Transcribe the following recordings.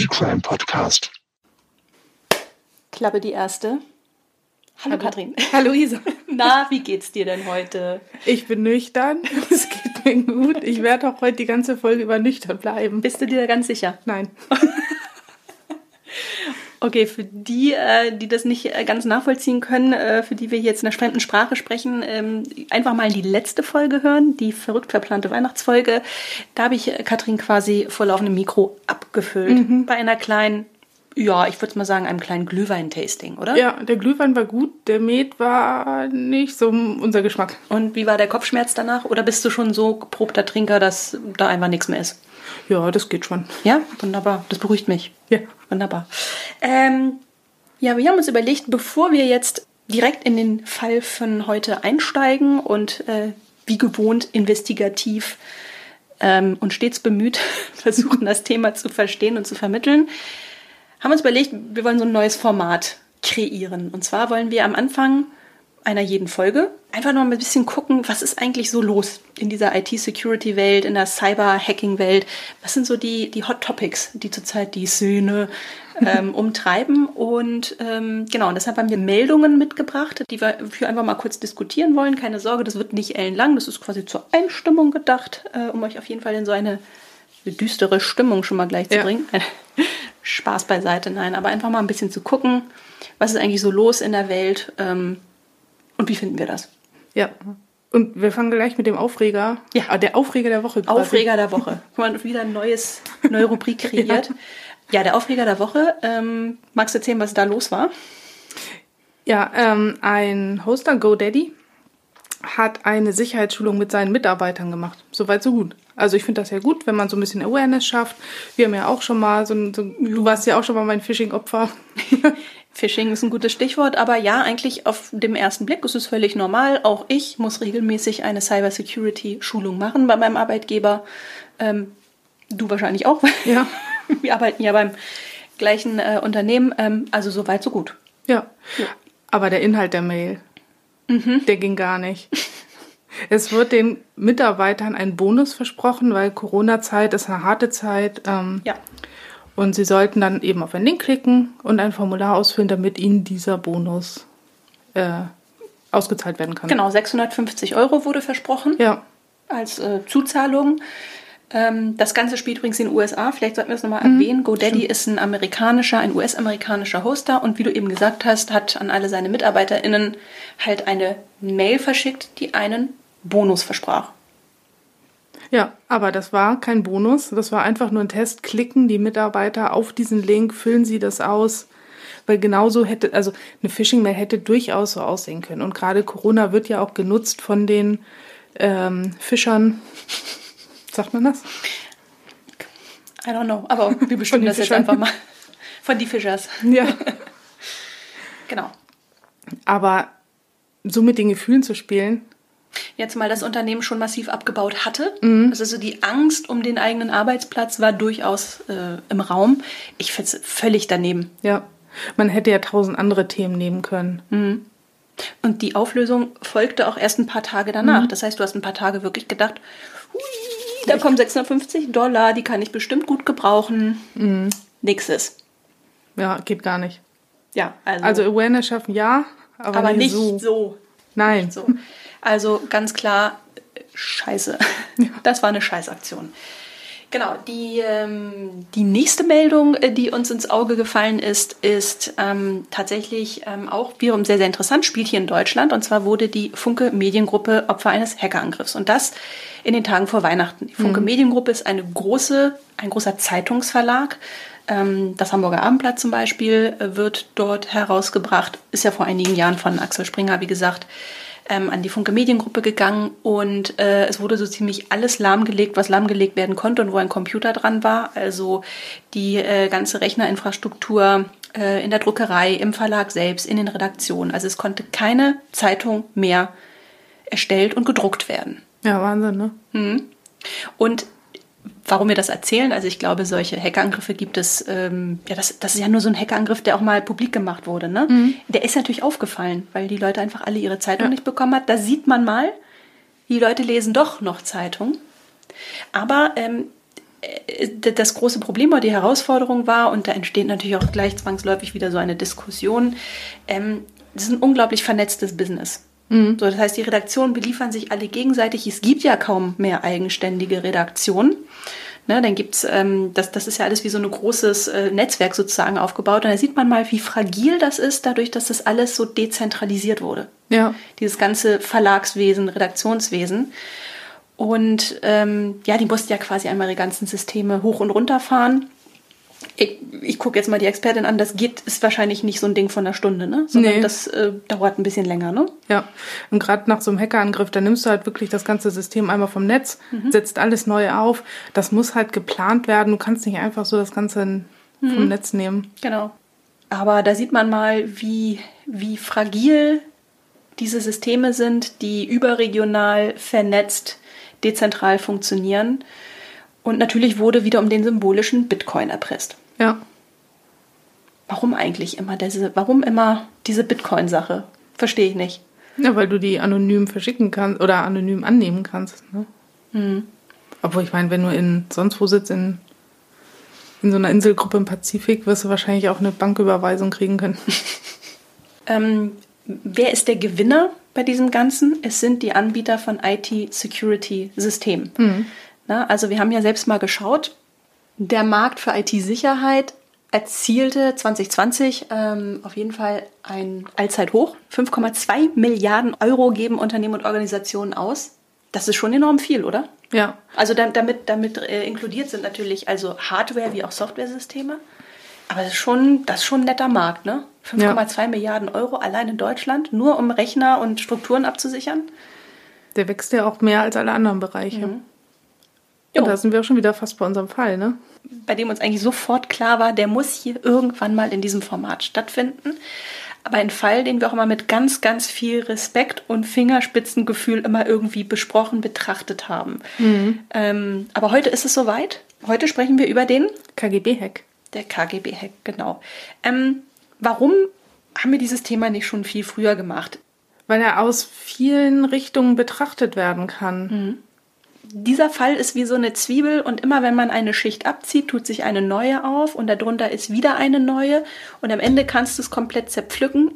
Daily Crime Podcast. Klappe die erste. Hallo, Katrin. Hallo Isa. Na, wie geht's dir denn heute? Ich bin nüchtern. Es geht mir gut. Ich werde auch heute die ganze Folge über nüchtern bleiben. Bist du dir da ganz sicher? Nein. Okay, für die, äh, die das nicht äh, ganz nachvollziehen können, äh, für die wir jetzt in einer fremden Sprache sprechen, ähm, einfach mal die letzte Folge hören, die verrückt verplante Weihnachtsfolge. Da habe ich Katrin quasi vor laufendem Mikro abgefüllt. Mhm. Bei einer kleinen, ja, ich würde mal sagen, einem kleinen Glühwein-Tasting, oder? Ja, der Glühwein war gut, der Met war nicht so unser Geschmack. Und wie war der Kopfschmerz danach? Oder bist du schon so geprobter Trinker, dass da einfach nichts mehr ist? Ja, das geht schon. Ja, wunderbar. Das beruhigt mich. Ja. Wunderbar. Ähm, ja, wir haben uns überlegt, bevor wir jetzt direkt in den Fall von heute einsteigen und äh, wie gewohnt investigativ ähm, und stets bemüht versuchen, das Thema zu verstehen und zu vermitteln, haben wir uns überlegt, wir wollen so ein neues Format kreieren. Und zwar wollen wir am Anfang einer jeden Folge einfach noch ein bisschen gucken, was ist eigentlich so los in dieser IT-Security-Welt, in der Cyber-Hacking-Welt. Was sind so die, die Hot Topics, die zurzeit die Szene ähm, umtreiben? Und ähm, genau, und deshalb haben wir Meldungen mitgebracht, die wir für einfach mal kurz diskutieren wollen. Keine Sorge, das wird nicht ellenlang, das ist quasi zur Einstimmung gedacht, äh, um euch auf jeden Fall in so eine düstere Stimmung schon mal gleich zu Ja. bringen. Spaß beiseite, nein, aber einfach mal ein bisschen zu gucken, was ist eigentlich so los in der Welt ähm, und wie finden wir das? Ja. Und wir fangen gleich mit dem Aufreger. Ja. Ah, der Aufreger der Woche. quasi. Aufreger der Woche. Guck mal, wieder ein neues, neue Rubrik kreiert. ja. der Aufreger der Woche. Ähm, magst du erzählen, was da los war? Ja, ähm, ein Hoster, GoDaddy, hat eine Sicherheitsschulung mit seinen Mitarbeitern gemacht. Soweit, so gut. Also ich finde das ja gut, wenn man so ein bisschen Awareness schafft. Wir haben ja auch schon mal so, ein- so du warst ja auch schon mal mein Phishing-Opfer. Phishing ist ein gutes Stichwort, aber ja, eigentlich auf dem ersten Blick ist es völlig normal. Auch ich muss regelmäßig eine Cybersecurity-Schulung machen bei meinem Arbeitgeber. Ähm, du wahrscheinlich auch. Ja. Wir arbeiten ja beim gleichen äh, Unternehmen. Ähm, also so weit, so gut. Ja. Aber der Inhalt der Mail, der ging gar nicht. Es wird den Mitarbeitern ein Bonus versprochen, weil Corona-Zeit ist eine harte Zeit. Ähm, Ja. Und sie sollten dann eben auf einen Link klicken und ein Formular ausfüllen, damit ihnen dieser Bonus äh, ausgezahlt werden kann. Genau, 650 Euro wurde versprochen. Ja. als äh, Zuzahlung. Ähm, das Ganze spielt übrigens in den USA. Vielleicht sollten wir es nochmal erwähnen. GoDaddy ist ein amerikanischer, ein US-amerikanischer Hoster und wie du eben gesagt hast, hat an alle seine MitarbeiterInnen halt eine Mail verschickt, die einen Bonus versprach. Ja, aber das war kein Bonus, das war einfach nur ein Test. Klicken die Mitarbeiter auf diesen Link, füllen sie das aus, weil genauso hätte, also eine Phishing-Mail hätte durchaus so aussehen können. Und gerade Corona wird ja auch genutzt von den ähm, Fischern. Sagt man das? I don't know, aber wir bestimmen das jetzt Fischern. einfach mal. Von die Fischers. Ja. Genau. Aber so mit den Gefühlen zu spielen, Jetzt mal das Unternehmen schon massiv abgebaut hatte. Mhm. Also so die Angst um den eigenen Arbeitsplatz war durchaus äh, im Raum. Ich finde es völlig daneben. ja, man hätte ja tausend andere Themen nehmen können. Und die Auflösung folgte auch erst ein paar Tage danach. Das heißt, du hast ein paar Tage wirklich gedacht, hui, da kommen 650 Dollar, die kann ich bestimmt gut gebrauchen. Nix ist. Ja, geht gar nicht. Ja, also, Also Awareness schaffen ja, aber, aber nicht so. so. Nein. so. Also ganz klar, scheiße. Das war eine Scheißaktion. Genau, die, ähm, die nächste Meldung, äh, die uns ins Auge gefallen ist, ist ähm, tatsächlich ähm, auch wiederum sehr, sehr interessant, spielt hier in Deutschland. Und zwar wurde die Funke Mediengruppe Opfer eines Hackerangriffs. Und das in den Tagen vor Weihnachten. Die Funke Mediengruppe ist eine große, ein großer Zeitungsverlag. Ähm, das Hamburger Abendblatt zum Beispiel äh, wird dort herausgebracht. Ist ja vor einigen Jahren von Axel Springer, wie gesagt, ähm, an die Funke Mediengruppe gegangen und äh, es wurde so ziemlich alles lahmgelegt, was lahmgelegt werden konnte und wo ein Computer dran war. Also die äh, ganze Rechnerinfrastruktur äh, in der Druckerei, im Verlag selbst, in den Redaktionen. Also es konnte keine Zeitung mehr erstellt und gedruckt werden. Ja, Wahnsinn, ne? Und warum wir das erzählen, also ich glaube, solche Hackerangriffe gibt es, ähm, ja, das, das ist ja nur so ein Hackerangriff, der auch mal publik gemacht wurde, ne? Der ist natürlich aufgefallen, weil die Leute einfach alle ihre Zeitung nicht bekommen hat. Da sieht man mal, die Leute lesen doch noch Zeitung. Aber ähm, äh, das große Problem oder die Herausforderung war, und da entsteht natürlich auch gleich zwangsläufig wieder so eine Diskussion, ähm, das ist ein unglaublich vernetztes Business. Mhm. So, das heißt, die Redaktionen beliefern sich alle gegenseitig. Es gibt ja kaum mehr eigenständige Redaktionen. Ne, dann gibt's, ähm, das, das ist ja alles wie so ein großes äh, Netzwerk sozusagen aufgebaut. Und da sieht man mal, wie fragil das ist, dadurch, dass das alles so dezentralisiert wurde. Ja. Dieses ganze Verlagswesen, Redaktionswesen. Und ähm, ja, die mussten ja quasi einmal ihre ganzen Systeme hoch und runter fahren ich, ich gucke jetzt mal die Expertin an, das geht, ist wahrscheinlich nicht so ein Ding von einer Stunde, ne? Sondern nee. das äh, dauert ein bisschen länger, ne? Ja. Und gerade nach so einem Hackerangriff, da nimmst du halt wirklich das ganze System einmal vom Netz, mhm. setzt alles neu auf. Das muss halt geplant werden. Du kannst nicht einfach so das Ganze mhm. vom Netz nehmen. Genau. Aber da sieht man mal, wie, wie fragil diese Systeme sind, die überregional vernetzt, dezentral funktionieren. Und natürlich wurde wieder um den symbolischen Bitcoin erpresst. Ja. Warum eigentlich immer diese, warum immer diese Bitcoin-Sache? Verstehe ich nicht. Ja, weil du die anonym verschicken kannst oder anonym annehmen kannst. Ne? Mhm. Obwohl ich meine, wenn du in sonst wo sitzt, in, in so einer Inselgruppe im Pazifik, wirst du wahrscheinlich auch eine Banküberweisung kriegen können. ähm, wer ist der Gewinner bei diesem Ganzen? Es sind die Anbieter von IT-Security-Systemen. Mhm. Na, also wir haben ja selbst mal geschaut, der Markt für IT-Sicherheit erzielte 2020 ähm, auf jeden Fall ein Allzeithoch. 5,2 Milliarden Euro geben Unternehmen und Organisationen aus. Das ist schon enorm viel, oder? Ja. Also damit, damit äh, inkludiert sind natürlich also Hardware wie auch Softwaresysteme. Aber das ist schon, das ist schon ein netter Markt, ne? 5,2 ja. Milliarden Euro allein in Deutschland, nur um Rechner und Strukturen abzusichern. Der wächst ja auch mehr als alle anderen Bereiche. Mhm. Und da sind wir auch schon wieder fast bei unserem Fall, ne? Bei dem uns eigentlich sofort klar war, der muss hier irgendwann mal in diesem Format stattfinden. Aber ein Fall, den wir auch immer mit ganz, ganz viel Respekt und Fingerspitzengefühl immer irgendwie besprochen, betrachtet haben. Mhm. Ähm, aber heute ist es soweit. Heute sprechen wir über den KGB-Hack. Der KGB-Hack, genau. Ähm, warum haben wir dieses Thema nicht schon viel früher gemacht? Weil er aus vielen Richtungen betrachtet werden kann. Mhm dieser Fall ist wie so eine Zwiebel und immer wenn man eine Schicht abzieht, tut sich eine neue auf und darunter ist wieder eine neue und am Ende kannst du es komplett zerpflücken.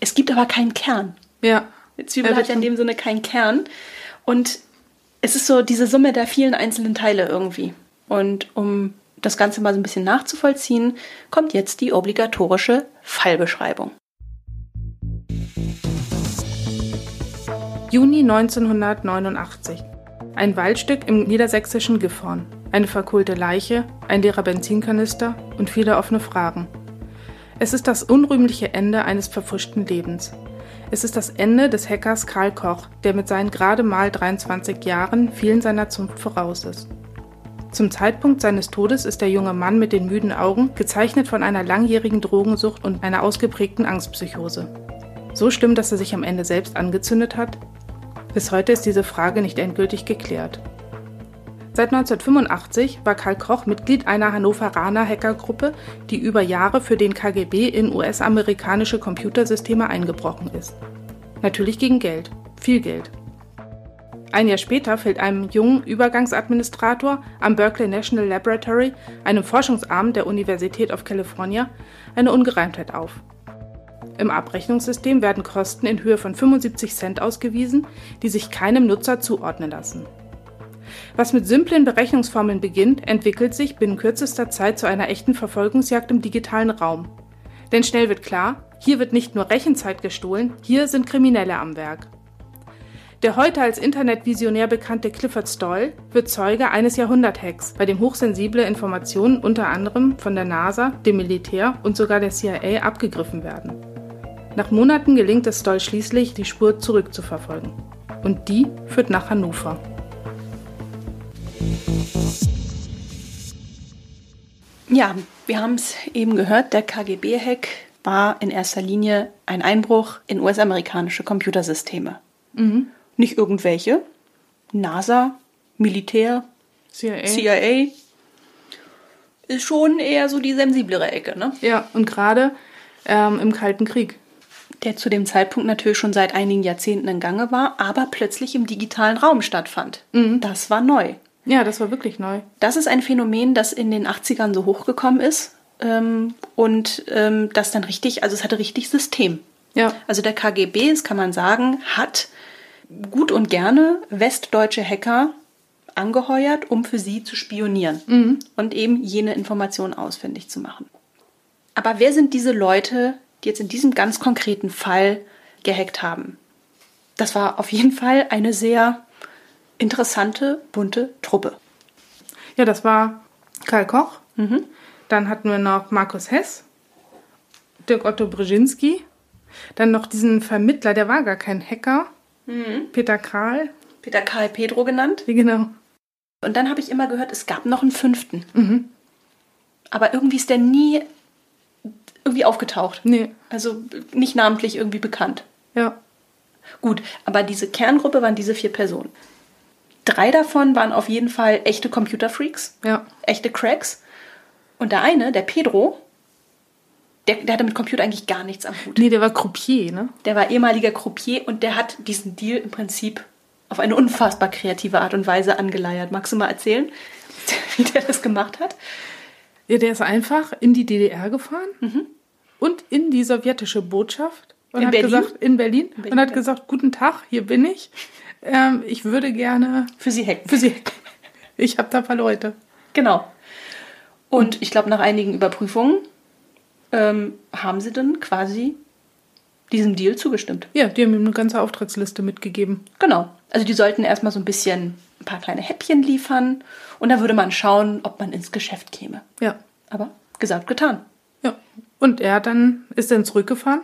Es gibt aber keinen Kern. Ja. Die Zwiebel ja, hat ja in dem Sinne keinen Kern und es ist so diese Summe der vielen einzelnen Teile irgendwie. Und um das Ganze mal so ein bisschen nachzuvollziehen, kommt jetzt die obligatorische Fallbeschreibung. Juni 1989. Ein Waldstück im niedersächsischen Gifhorn, eine verkohlte Leiche, ein leerer Benzinkanister und viele offene Fragen. Es ist das unrühmliche Ende eines verfrischten Lebens. Es ist das Ende des Hackers Karl Koch, der mit seinen gerade mal 23 Jahren vielen seiner Zunft voraus ist. Zum Zeitpunkt seines Todes ist der junge Mann mit den müden Augen gezeichnet von einer langjährigen Drogensucht und einer ausgeprägten Angstpsychose. So schlimm, dass er sich am Ende selbst angezündet hat, bis heute ist diese Frage nicht endgültig geklärt. Seit 1985 war Karl Koch Mitglied einer Hannoveraner Hackergruppe, die über Jahre für den KGB in US-amerikanische Computersysteme eingebrochen ist. Natürlich gegen Geld, viel Geld. Ein Jahr später fällt einem jungen Übergangsadministrator am Berkeley National Laboratory, einem Forschungsarm der Universität of California, eine Ungereimtheit auf. Im Abrechnungssystem werden Kosten in Höhe von 75 Cent ausgewiesen, die sich keinem Nutzer zuordnen lassen. Was mit simplen Berechnungsformeln beginnt, entwickelt sich binnen kürzester Zeit zu einer echten Verfolgungsjagd im digitalen Raum. Denn schnell wird klar, hier wird nicht nur Rechenzeit gestohlen, hier sind Kriminelle am Werk. Der heute als Internetvisionär bekannte Clifford Stoll wird Zeuge eines Jahrhundert-Hacks, bei dem hochsensible Informationen unter anderem von der NASA, dem Militär und sogar der CIA abgegriffen werden. Nach Monaten gelingt es Stoll schließlich, die Spur zurückzuverfolgen. Und die führt nach Hannover. Ja, wir haben es eben gehört, der KGB-Hack war in erster Linie ein Einbruch in US-amerikanische Computersysteme. Mhm. Nicht irgendwelche. NASA, Militär, CIA. CIA. Ist schon eher so die sensiblere Ecke, ne? Ja, und gerade ähm, im Kalten Krieg der zu dem Zeitpunkt natürlich schon seit einigen Jahrzehnten in Gange war, aber plötzlich im digitalen Raum stattfand. Mhm. Das war neu. Ja, das war wirklich neu. Das ist ein Phänomen, das in den 80ern so hochgekommen ist ähm, und ähm, das dann richtig, also es hatte richtig System. Ja. Also der KGB, das kann man sagen, hat gut und gerne westdeutsche Hacker angeheuert, um für sie zu spionieren und eben jene Informationen ausfindig zu machen. Aber wer sind diese Leute, die jetzt in diesem ganz konkreten Fall gehackt haben? Das war auf jeden Fall eine sehr interessante, bunte Truppe. Ja, das war Karl Koch. Dann hatten wir noch Markus Hess, Dirk Otto Brzezinski. Dann noch diesen Vermittler, der war gar kein Hacker. Peter Kral. Peter Karl Pedro genannt. Wie genau? Und dann habe ich immer gehört, es gab noch einen fünften. Aber irgendwie ist der nie irgendwie aufgetaucht. Nee. Also nicht namentlich irgendwie bekannt. Ja. Gut, aber diese Kerngruppe waren diese vier Personen. Drei davon waren auf jeden Fall echte Computerfreaks, Ja. echte Cracks. Und der eine, der Pedro, der, der hatte mit Computer eigentlich gar nichts am Hut. Nee, der war Croupier, ne? Der war ehemaliger Croupier und der hat diesen Deal im Prinzip auf eine unfassbar kreative Art und Weise angeleiert. Magst du mal erzählen, wie der das gemacht hat? Ja, der ist einfach in die DDR gefahren und in die sowjetische Botschaft und In hat Berlin? gesagt, in Berlin, Berlin, und hat gesagt, guten Tag, hier bin ich. Ähm, ich würde gerne Für sie hacken. für Sie hacken. Ich habe da ein paar Leute. Genau. Und ich glaube, nach einigen Überprüfungen ähm, haben sie dann quasi diesem Deal zugestimmt. Ja, die haben ihm eine ganze Auftragsliste mitgegeben. Genau. Also die sollten erstmal so ein bisschen ein paar kleine Häppchen liefern und dann würde man schauen, ob man ins Geschäft käme. Ja, Aber gesagt, getan. Ja. Und er dann, ist dann zurückgefahren,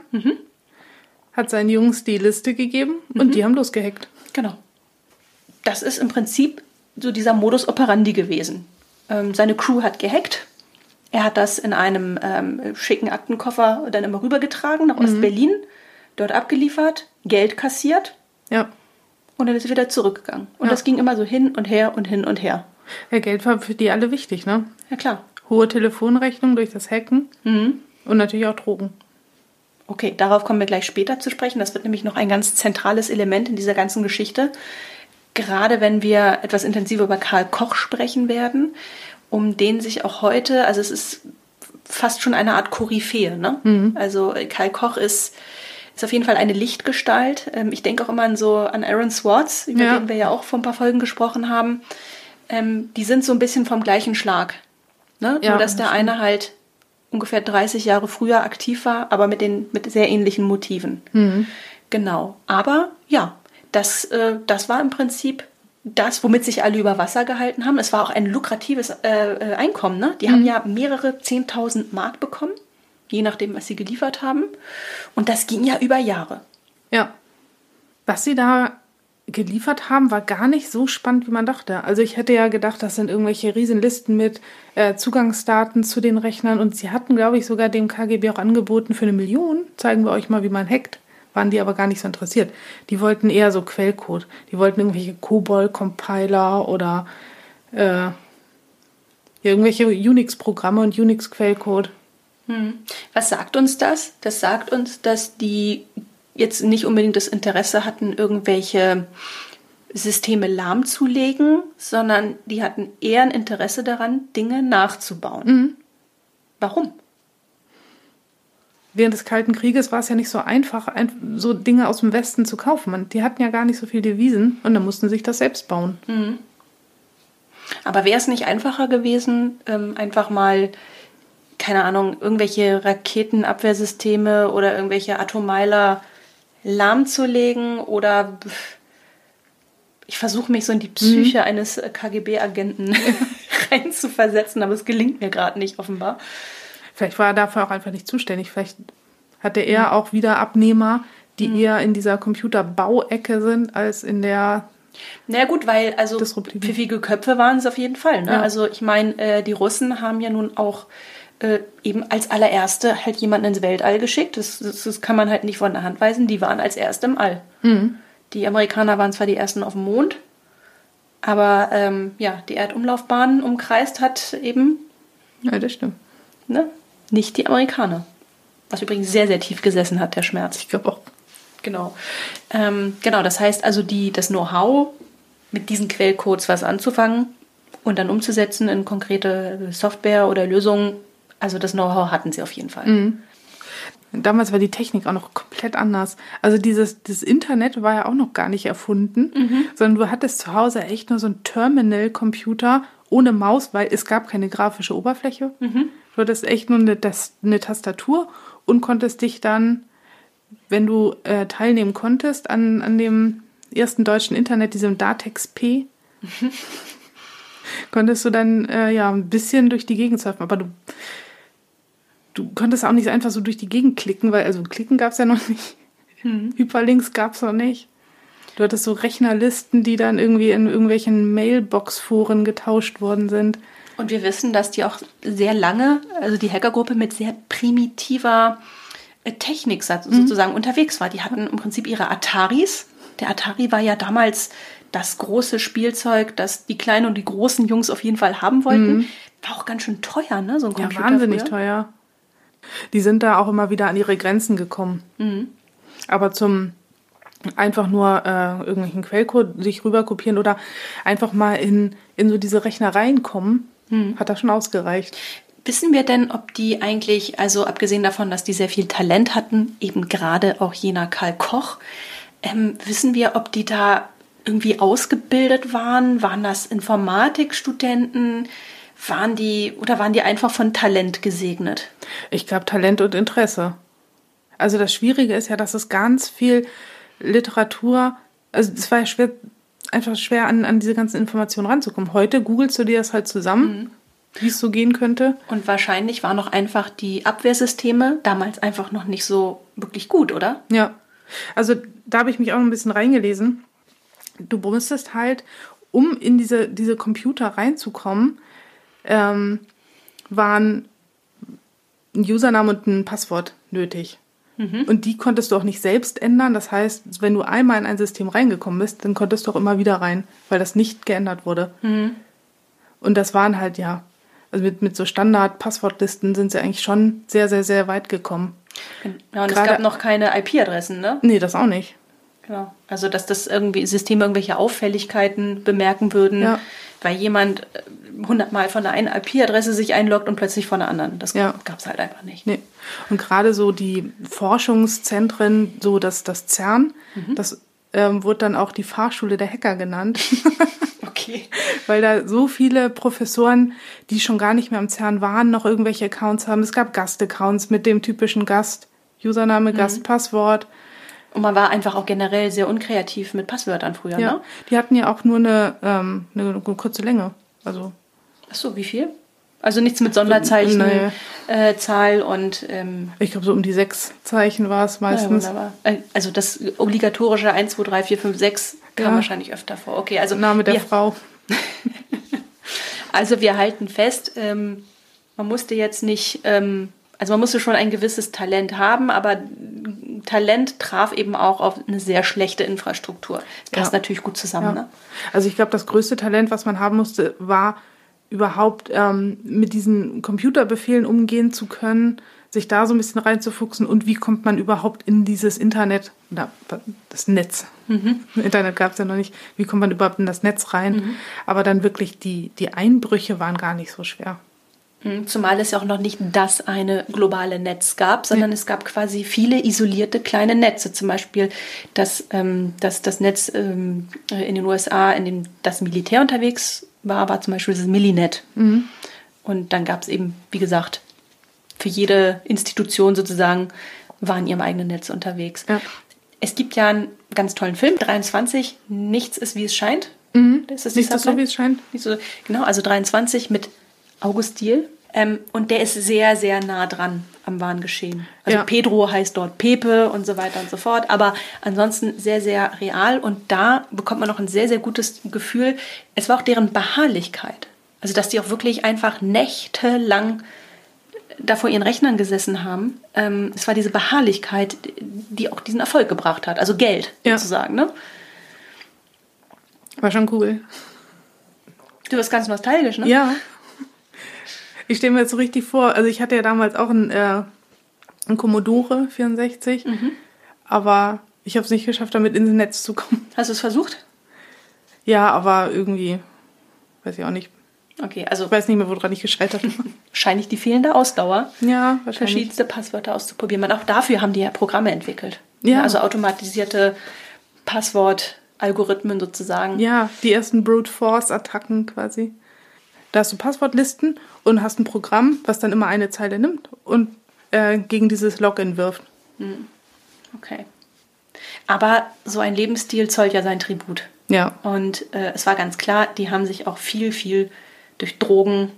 hat seinen Jungs die Liste gegeben und die haben losgehackt. Genau. Das ist im Prinzip so dieser Modus operandi gewesen. Ähm, seine Crew hat gehackt. Er hat das in einem ähm, schicken Aktenkoffer dann immer rübergetragen nach Ostberlin, dort abgeliefert, Geld kassiert Ja. und dann ist er wieder zurückgegangen. Und Ja. das ging immer so hin und her und hin und her. Ja, Geld war für die alle wichtig, ne? Ja klar. Hohe Telefonrechnung durch das Hacken und natürlich auch Drogen. Okay, darauf kommen wir gleich später zu sprechen. Das wird nämlich noch ein ganz zentrales Element in dieser ganzen Geschichte. Gerade wenn wir etwas intensiver über Karl Koch sprechen werden, um den sich auch heute, also es ist fast schon eine Art Koryphäe. Ne? Also äh, Karl Koch ist, ist auf jeden Fall eine Lichtgestalt. Ähm, Ich denke auch immer an so an Aaron Swartz, über Ja. den wir ja auch vor ein paar Folgen gesprochen haben. Ähm, die sind so ein bisschen vom gleichen Schlag. Ne? Ja, Nur dass der eine halt ungefähr 30 Jahre früher aktiv war, aber mit den mit sehr ähnlichen Motiven. Genau. Aber ja, das, äh, das war im Prinzip das, womit sich alle über Wasser gehalten haben. Es war auch ein lukratives äh, äh, Einkommen. Ne? Die haben ja mehrere 10.000 Mark bekommen, je nachdem, was sie geliefert haben. Und das ging ja über Jahre. Ja. Was sie da geliefert haben, war gar nicht so spannend, wie man dachte. Also ich hätte ja gedacht, das sind irgendwelche Riesenlisten mit äh, Zugangsdaten zu den Rechnern und sie hatten, glaube ich, sogar dem KGB auch angeboten für eine Million. Zeigen wir euch mal, wie man hackt. Waren die aber gar nicht so interessiert. Die wollten eher so Quellcode. Die wollten irgendwelche COBOL-Compiler oder äh, irgendwelche Unix-Programme und Unix-Quellcode. Was sagt uns das? Das sagt uns, dass die jetzt nicht unbedingt das Interesse hatten, irgendwelche Systeme lahmzulegen, sondern die hatten eher ein Interesse daran, Dinge nachzubauen. Warum? während des Kalten Krieges war es ja nicht so einfach, ein, so Dinge aus dem Westen zu kaufen. Man, die hatten ja gar nicht so viel Devisen und dann mussten sie sich das selbst bauen. Aber wäre es nicht einfacher gewesen, ähm, einfach mal, keine Ahnung, irgendwelche Raketenabwehrsysteme oder irgendwelche Atommeiler lahmzulegen oder ich versuche mich so in die Psyche eines äh, KGB-Agenten reinzuversetzen, aber es gelingt mir gerade nicht offenbar. Vielleicht war er dafür auch einfach nicht zuständig. Vielleicht hatte er auch wieder Abnehmer, die eher in dieser Computerbauecke sind, als in der. Na ja, gut, weil also pfiffige Köpfe waren es auf jeden Fall. Ne? Ja. Also ich meine, äh, die Russen haben ja nun auch äh, eben als allererste halt jemanden ins Weltall geschickt. Das, das, das kann man halt nicht von der Hand weisen. Die waren als erste im All. Die Amerikaner waren zwar die ersten auf dem Mond, aber ähm, ja, die Erdumlaufbahn umkreist hat eben Ja, das stimmt. ne, nicht die Amerikaner. Was übrigens sehr, sehr tief gesessen hat, der Schmerz. Ich glaube auch. Genau. Ähm, genau, das heißt also, die, das Know-how, mit diesen Quellcodes was anzufangen, und dann umzusetzen in konkrete Software oder Lösungen. Also das Know-how hatten sie auf jeden Fall. Mhm. Damals war die Technik auch noch komplett anders. Also dieses das Internet war ja auch noch gar nicht erfunden, mhm. sondern du hattest zu Hause echt nur so einen Terminal-Computer ohne Maus, weil es gab keine grafische Oberfläche. Mhm. Du hattest echt nur eine, das, eine Tastatur und konntest dich dann, wenn du äh, teilnehmen konntest an, an dem ersten deutschen Internet, diesem Datex P, mhm. konntest du dann äh, ja ein bisschen durch die Gegend surfen. Aber du du konntest auch nicht einfach so durch die Gegend klicken, weil also klicken gab es ja noch nicht. Hm. Hyperlinks gab es noch nicht. Du hattest so Rechnerlisten, die dann irgendwie in irgendwelchen Mailbox-Foren getauscht worden sind. Und wir wissen, dass die auch sehr lange, also die Hackergruppe mit sehr primitiver äh, Technik mhm. sozusagen mhm. unterwegs war. Die hatten im Prinzip ihre Ataris. Der Atari war ja damals das große Spielzeug, das die kleinen und die großen Jungs auf jeden Fall haben wollten. Mhm. War auch ganz schön teuer, ne? So ein Computer. Ja, wahnsinnig früher. teuer. Die sind da auch immer wieder an ihre Grenzen gekommen. Mhm. Aber zum einfach nur äh, irgendwelchen Quellcode sich rüber kopieren oder einfach mal in, in so diese Rechnereien kommen, mhm. hat das schon ausgereicht. Wissen wir denn, ob die eigentlich, also abgesehen davon, dass die sehr viel Talent hatten, eben gerade auch jener Karl Koch, ähm, wissen wir, ob die da irgendwie ausgebildet waren? Waren das Informatikstudenten? Waren die oder waren die einfach von Talent gesegnet? Ich glaube Talent und Interesse. Also das Schwierige ist ja, dass es ganz viel Literatur, also es war ja schwer, einfach schwer an, an diese ganzen Informationen ranzukommen. Heute googelst du dir das halt zusammen. Mhm wie es so gehen könnte. Und wahrscheinlich waren auch einfach die Abwehrsysteme damals einfach noch nicht so wirklich gut, oder? Ja. Also da habe ich mich auch ein bisschen reingelesen. Du musstest halt, um in diese, diese Computer reinzukommen, ähm, waren ein Username und ein Passwort nötig. Mhm. Und die konntest du auch nicht selbst ändern. Das heißt, wenn du einmal in ein System reingekommen bist, dann konntest du auch immer wieder rein, weil das nicht geändert wurde. Mhm. Und das waren halt, ja, also mit, mit so Standard-Passwortlisten sind sie eigentlich schon sehr, sehr, sehr weit gekommen. Ja, und Gerade, es gab noch keine IP-Adressen, ne? Nee, das auch nicht. Genau. Also, dass das irgendwie Systeme irgendwelche Auffälligkeiten bemerken würden, ja. Weil jemand hundertmal von der einen IP-Adresse sich einloggt und plötzlich von der anderen. Das ja. gab es halt einfach nicht. Nee. Und gerade so die Forschungszentren, so das, das CERN, mhm. das ähm, wurde dann auch die Fahrschule der Hacker genannt. okay. Weil da so viele Professoren, die schon gar nicht mehr am CERN waren, noch irgendwelche Accounts haben. Es gab Gastaccounts mit dem typischen Gast, Username, mhm. Gast, Passwort. Und man war einfach auch generell sehr unkreativ mit Passwörtern früher, ja. ne? Die hatten ja auch nur eine, ähm, eine kurze Länge. Also Ach so, wie viel? Also nichts mit Sonderzeichen, nee. äh, Zahl und. Ähm, ich glaube, so um die sechs Zeichen war es meistens. Ja, äh, also das obligatorische 1, 2, 3, 4, 5, 6 kam ja. wahrscheinlich öfter vor. Okay, also. Name der wir, Frau. also wir halten fest, ähm, man musste jetzt nicht. Ähm, also man musste schon ein gewisses Talent haben, aber Talent traf eben auch auf eine sehr schlechte Infrastruktur. Das passt ja. natürlich gut zusammen. Ne? Also ich glaube, das größte Talent, was man haben musste, war überhaupt ähm, mit diesen Computerbefehlen umgehen zu können, sich da so ein bisschen reinzufuchsen und wie kommt man überhaupt in dieses Internet, oder das Netz. Mhm. Internet gab es ja noch nicht, wie kommt man überhaupt in das Netz rein? Mhm. Aber dann wirklich die, die Einbrüche waren gar nicht so schwer. Mhm, zumal es ja auch noch nicht das eine globale Netz gab, sondern ja. es gab quasi viele isolierte kleine Netze. Zum Beispiel das, ähm, das, das Netz ähm, in den USA, in dem das Militär unterwegs war, war zum Beispiel das Millinet. Mhm. Und dann gab es eben, wie gesagt, für jede Institution sozusagen war in ihrem eigenen Netz unterwegs. Ja. Es gibt ja einen ganz tollen Film, 23, Nichts ist wie es scheint. Mhm. Ist das ist so wie es scheint. So, genau, also 23 mit August Diel. Ähm, und der ist sehr, sehr nah dran am wahren Geschehen. Also ja. Pedro heißt dort Pepe und so weiter und so fort. Aber ansonsten sehr, sehr real. Und da bekommt man noch ein sehr, sehr gutes Gefühl. Es war auch deren Beharrlichkeit. Also, dass die auch wirklich einfach nächtelang da vor ihren Rechnern gesessen haben. Ähm, es war diese Beharrlichkeit, die auch diesen Erfolg gebracht hat. Also Geld ja. sozusagen. Ne? War schon cool. Du wirst ganz nostalgisch, ne? Ja. Ich stelle mir jetzt so richtig vor, also ich hatte ja damals auch ein, äh, ein Commodore 64, mhm. aber ich habe es nicht geschafft, damit ins Netz zu kommen. Hast du es versucht? Ja, aber irgendwie, weiß ich auch nicht, Okay, also Ich weiß nicht mehr, woran ich gescheitert war. wahrscheinlich die fehlende Ausdauer, ja, wahrscheinlich. verschiedenste Passwörter auszuprobieren. Und auch dafür haben die ja Programme entwickelt. Ja. Also automatisierte Passwortalgorithmen sozusagen. Ja, die ersten Brute Force Attacken quasi. Da hast du Passwortlisten und hast ein Programm, was dann immer eine Zeile nimmt und äh, gegen dieses Login wirft. Okay. Aber so ein Lebensstil zollt ja sein Tribut. Ja. Und äh, es war ganz klar, die haben sich auch viel, viel durch Drogen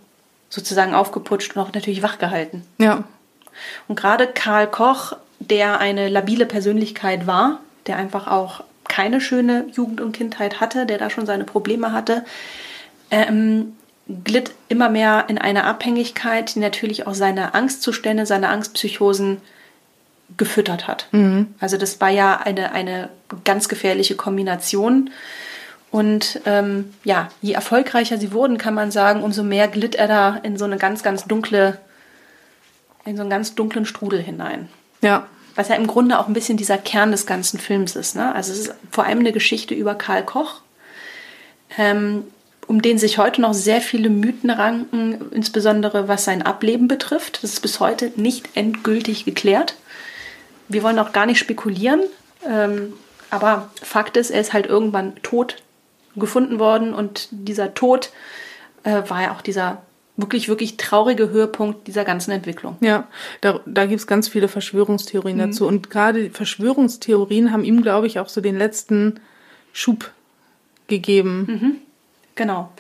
sozusagen aufgeputscht und auch natürlich wachgehalten. Ja. Und gerade Karl Koch, der eine labile Persönlichkeit war, der einfach auch keine schöne Jugend und Kindheit hatte, der da schon seine Probleme hatte, ähm, glitt immer mehr in eine Abhängigkeit, die natürlich auch seine Angstzustände, seine Angstpsychosen gefüttert hat. Also das war ja eine, eine ganz gefährliche Kombination. Und ähm, ja, je erfolgreicher sie wurden, kann man sagen, umso mehr glitt er da in so eine ganz, ganz dunkle, in so einen ganz dunklen Strudel hinein. Ja. Was ja im Grunde auch ein bisschen dieser Kern des ganzen Films ist. Ne? Also es ist vor allem eine Geschichte über Karl Koch, ähm, um den sich heute noch sehr viele Mythen ranken, insbesondere was sein Ableben betrifft. Das ist bis heute nicht endgültig geklärt. Wir wollen auch gar nicht spekulieren, ähm, aber Fakt ist, er ist halt irgendwann tot gefunden worden und dieser Tod äh, war ja auch dieser wirklich, wirklich traurige Höhepunkt dieser ganzen Entwicklung. Ja, da, da gibt es ganz viele Verschwörungstheorien dazu. Und gerade die Verschwörungstheorien haben ihm, glaube ich, auch so den letzten Schub gegeben. Genau.